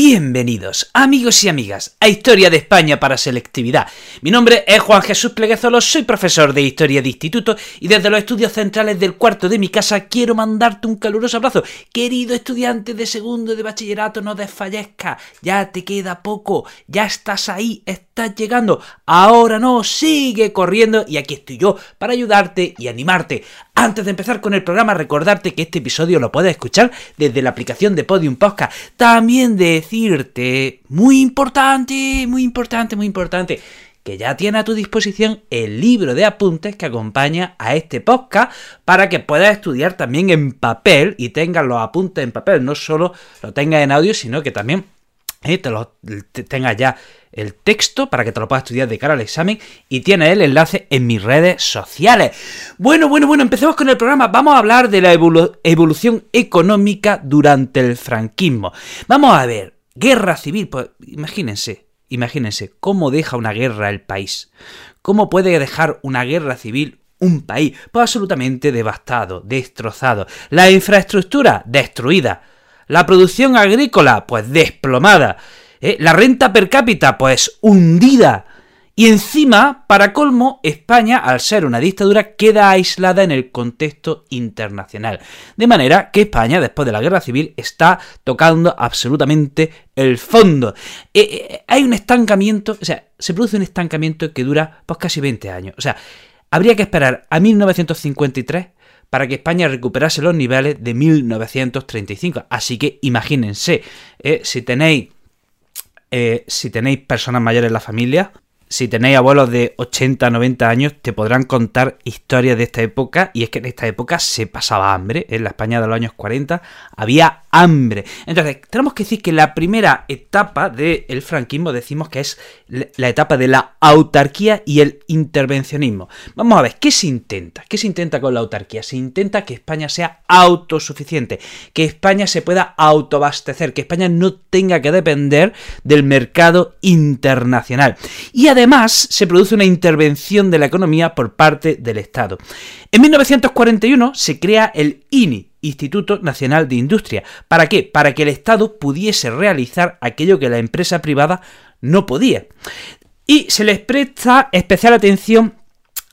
Bienvenidos, amigos y amigas, a Historia de España para Selectividad. Mi nombre es Juan Jesús Pleguezolo, soy profesor de Historia de Instituto y desde los estudios centrales del cuarto de mi casa quiero mandarte un caluroso abrazo. Querido estudiante de segundo de bachillerato, no desfallezca, ya te queda poco, ya estás ahí, estás llegando. Ahora no, sigue corriendo y aquí estoy yo para ayudarte y animarte. Antes de empezar con el programa, recordarte que este episodio lo puedes escuchar desde la aplicación de Podium Podcast. También decirte, muy importante, muy importante, muy importante, que ya tiene a tu disposición el libro de apuntes que acompaña a este podcast para que puedas estudiar también en papel y tengas los apuntes en papel, no solo lo tengas en audio, sino que también eh, te lo tengas ya el texto para que te lo puedas estudiar de cara al examen y tiene el enlace en mis redes sociales. Bueno, bueno, bueno, empecemos con el programa. Vamos a hablar de la evolución económica durante el franquismo. Vamos a ver, guerra civil, pues imagínense, imagínense cómo deja una guerra el país. ¿Cómo puede dejar una guerra civil un país? Pues absolutamente devastado, destrozado. La infraestructura destruida. La producción agrícola, pues desplomada. ¿Eh? La renta per cápita, pues hundida. Y encima, para colmo, España, al ser una dictadura, queda aislada en el contexto internacional. De manera que España, después de la guerra civil, está tocando absolutamente el fondo. Eh, eh, hay un estancamiento, o sea, se produce un estancamiento que dura pues casi 20 años. O sea, habría que esperar a 1953 para que España recuperase los niveles de 1935. Así que imagínense, si tenéis eh, si tenéis personas mayores en la familia, si tenéis abuelos de 80, 90 años, te podrán contar historias de esta época. Y es que en esta época se pasaba hambre. En la España de los años 40 había hambre. Entonces, tenemos que decir que la primera etapa del franquismo decimos que es la etapa de la autarquía y el intervencionismo. Vamos a ver, ¿qué se intenta? ¿Qué se intenta con la autarquía? Se intenta que España sea autosuficiente, que España se pueda autoabastecer, que España no tenga que depender del mercado internacional. Y además se produce una intervención de la economía por parte del Estado. En 1941 se crea el INI, Instituto Nacional de Industria. ¿Para qué? Para que el Estado pudiese realizar aquello que la empresa privada no podía. Y se les presta especial atención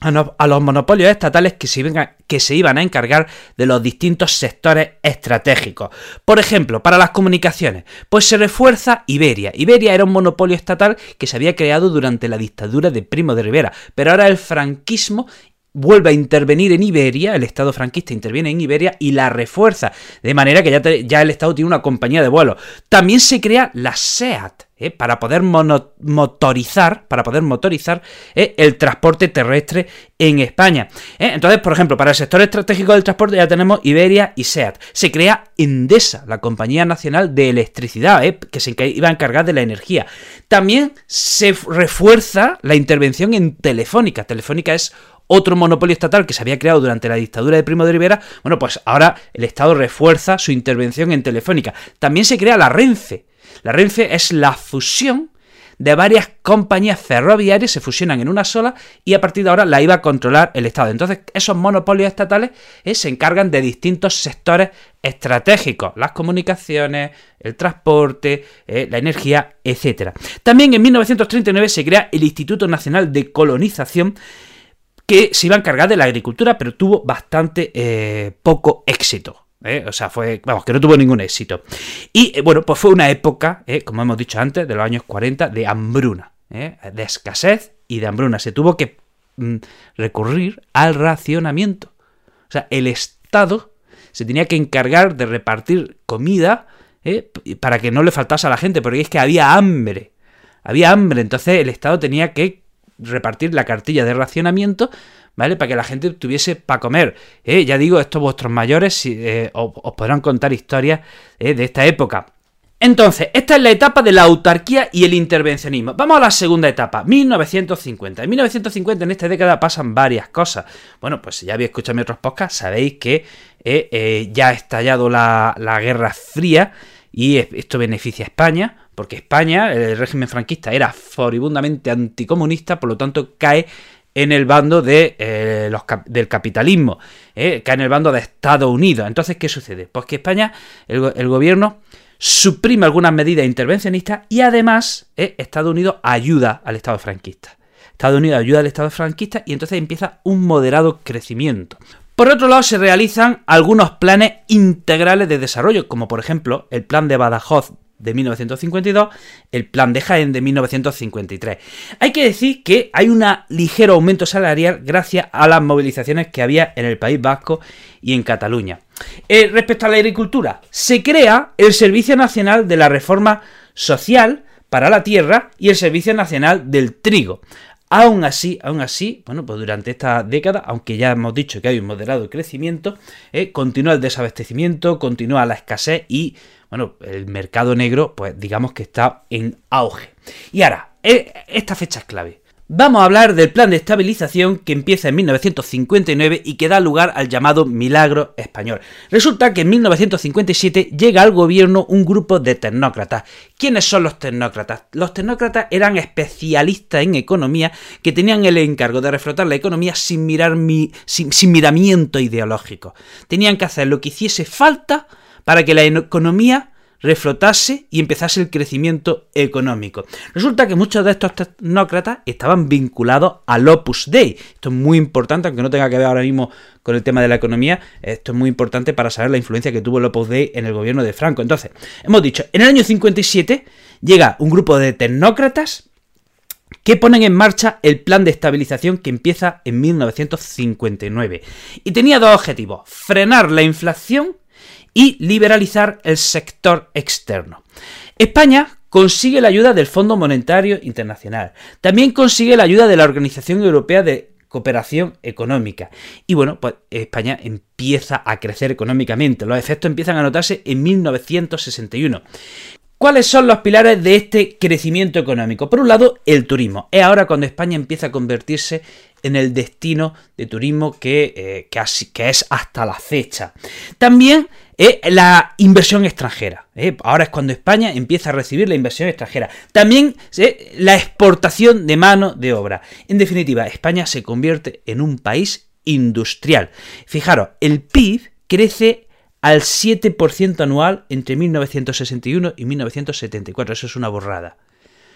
a los monopolios estatales que se, iban a, que se iban a encargar de los distintos sectores estratégicos. Por ejemplo, para las comunicaciones, pues se refuerza Iberia. Iberia era un monopolio estatal que se había creado durante la dictadura de Primo de Rivera, pero ahora el franquismo vuelve a intervenir en Iberia, el Estado franquista interviene en Iberia y la refuerza, de manera que ya el Estado tiene una compañía de vuelo. También se crea la SEAT, ¿eh? para poder motorizar, para poder motorizar ¿eh? el transporte terrestre en España. ¿eh? Entonces, por ejemplo, para el sector estratégico del transporte ya tenemos Iberia y SEAT. Se crea Endesa, la compañía nacional de electricidad, que se iba a encargar de la energía. También se refuerza la intervención en Telefónica. Telefónica es otro monopolio estatal que se había creado durante la dictadura de Primo de Rivera, bueno, pues ahora el Estado refuerza su intervención en Telefónica. También se crea la Renfe. La Renfe es la fusión de varias compañías ferroviarias se fusionan en una sola y a partir de ahora la iba a controlar el Estado. Entonces, esos monopolios estatales eh, se encargan de distintos sectores estratégicos, las comunicaciones, el transporte, eh, la energía, etc. También en 1939 se crea el Instituto Nacional de Colonización que se iba a encargar de la agricultura, pero tuvo bastante eh, poco éxito. ¿Eh? O sea, fue, vamos, que no tuvo ningún éxito. Y eh, bueno, pues fue una época, como hemos dicho antes, de los años 40, de hambruna, de escasez y de hambruna. Se tuvo que mm, recurrir al racionamiento. O sea, el Estado se tenía que encargar de repartir comida para que no le faltase a la gente, porque es que había hambre. Había hambre, entonces el Estado tenía que repartir la cartilla de racionamiento, ¿vale? Para que la gente tuviese para comer. ¿eh? Ya digo, estos vuestros mayores eh, os, podrán contar historias eh, de esta época. Entonces, esta es la etapa de la autarquía y el intervencionismo. Vamos a la segunda etapa, 1950. En 1950, en esta década, pasan varias cosas. Bueno, pues si ya habéis escuchado mis otros podcasts, sabéis que ya ha estallado la, la Guerra Fría y esto beneficia a España, porque España, el régimen franquista, era furibundamente anticomunista, por lo tanto cae en el bando de, eh, del capitalismo, eh, cae en el bando de Estados Unidos. Entonces, ¿qué sucede? Pues que España, el, gobierno, suprime algunas medidas intervencionistas y además eh, Estados Unidos ayuda al Estado franquista. Estados Unidos ayuda al Estado franquista y entonces empieza un moderado crecimiento. Por otro lado, se realizan algunos planes integrales de desarrollo, como por ejemplo el plan de Badajoz de 1952, el plan de Jaén de 1953. Hay que decir que hay un ligero aumento salarial gracias a las movilizaciones que había en el País Vasco y en Cataluña. Eh, respecto a la agricultura, se crea el Servicio Nacional de la Reforma Social para la Tierra y el Servicio Nacional del Trigo. Aún así, aún así, bueno, pues durante esta década, aunque ya hemos dicho que hay un moderado crecimiento, eh, continúa el desabastecimiento, continúa la escasez y, bueno, el mercado negro, pues digamos que está en auge. Y ahora, eh, esta fecha clave. Vamos a hablar del plan de estabilización que empieza en 1959 y que da lugar al llamado Milagro Español. Resulta que en 1957 llega al gobierno un grupo de tecnócratas. ¿Quiénes son los tecnócratas? Los tecnócratas eran especialistas en economía que tenían el encargo de reflotar la economía sin, mirar sin miramiento ideológico. Tenían que hacer lo que hiciese falta para que la economía reflotase y empezase el crecimiento económico. Resulta que muchos de estos tecnócratas estaban vinculados al Opus Dei. Esto es muy importante, aunque no tenga que ver ahora mismo con el tema de la economía, esto es muy importante para saber la influencia que tuvo el Opus Dei en el gobierno de Franco. Entonces, hemos dicho, en el año 57 llega un grupo de tecnócratas que ponen en marcha el plan de estabilización que empieza en 1959. Y tenía dos objetivos, frenar la inflación y liberalizar el sector externo. España consigue la ayuda del Fondo Monetario Internacional. También consigue la ayuda de la Organización Europea de Cooperación Económica. Y bueno, pues España empieza a crecer económicamente. Los efectos empiezan a notarse en 1961. ¿Cuáles son los pilares de este crecimiento económico? Por un lado, el turismo. Es ahora cuando España empieza a convertirse en el destino de turismo que, eh, que, es hasta la fecha. También eh, la inversión extranjera. Eh. Ahora es cuando España empieza a recibir la inversión extranjera. También la exportación de mano de obra. En definitiva, España se convierte en un país industrial. Fijaros, el PIB crece al 7% anual entre 1961 y 1974. Eso es una borrada.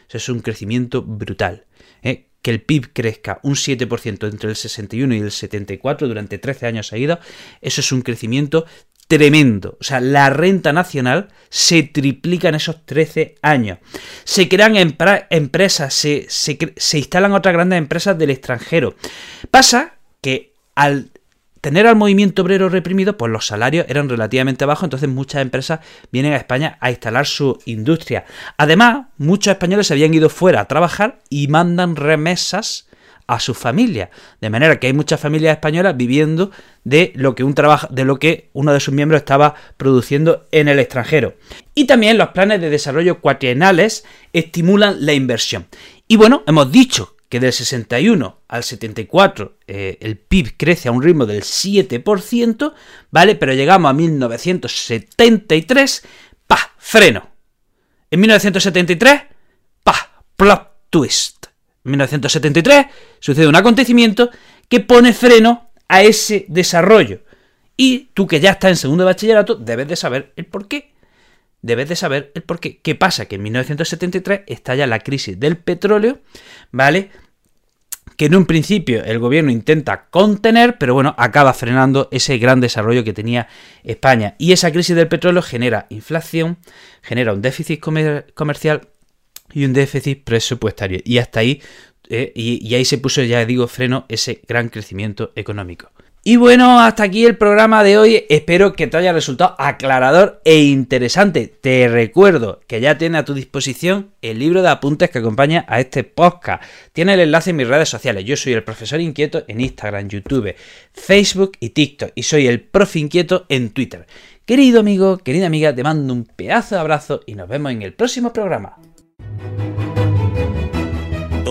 Eso es un crecimiento brutal. ¿eh? Que el PIB crezca un 7% entre el 61 y el 74 durante 13 años seguidos, eso es un crecimiento tremendo. O sea, la renta nacional se triplica en esos 13 años. Se crean empresas, se, se instalan otras grandes empresas del extranjero. Pasa que al tener al movimiento obrero reprimido, pues los salarios eran relativamente bajos, entonces muchas empresas vienen a España a instalar su industria. Además, muchos españoles se habían ido fuera a trabajar y mandan remesas a sus familias, de manera que hay muchas familias españolas viviendo de lo que un trabajo, de lo que uno de sus miembros estaba produciendo en el extranjero. Y también los planes de desarrollo cuatrienales estimulan la inversión. Y bueno, hemos dicho que del 61 al 74 eh, el PIB crece a un ritmo del 7%, ¿vale? Pero llegamos a 1973, ¡pa! Freno. En 1973, ¡pa! Plot twist. En 1973 sucede un acontecimiento que pone freno a ese desarrollo. Y tú que ya estás en segundo bachillerato debes de saber el por qué. Debes de saber el por qué. ¿Qué pasa? Que en 1973 estalla la crisis del petróleo, ¿vale? Que en un principio el gobierno intenta contener, pero bueno, acaba frenando ese gran desarrollo que tenía España. Y esa crisis del petróleo genera inflación, genera un déficit comercial y un déficit presupuestario. Y hasta ahí, eh, y ahí se puso, ya digo, freno ese gran crecimiento económico. Y bueno, hasta aquí el programa de hoy. Espero que te haya resultado aclarador e interesante. Te recuerdo que ya tiene a tu disposición el libro de apuntes que acompaña a este podcast. Tiene el enlace en mis redes sociales. Yo soy el profesor inquieto en Instagram, YouTube, Facebook y TikTok. Y soy el profe inquieto en Twitter. Querido amigo, querida amiga, te mando un pedazo de abrazo y nos vemos en el próximo programa.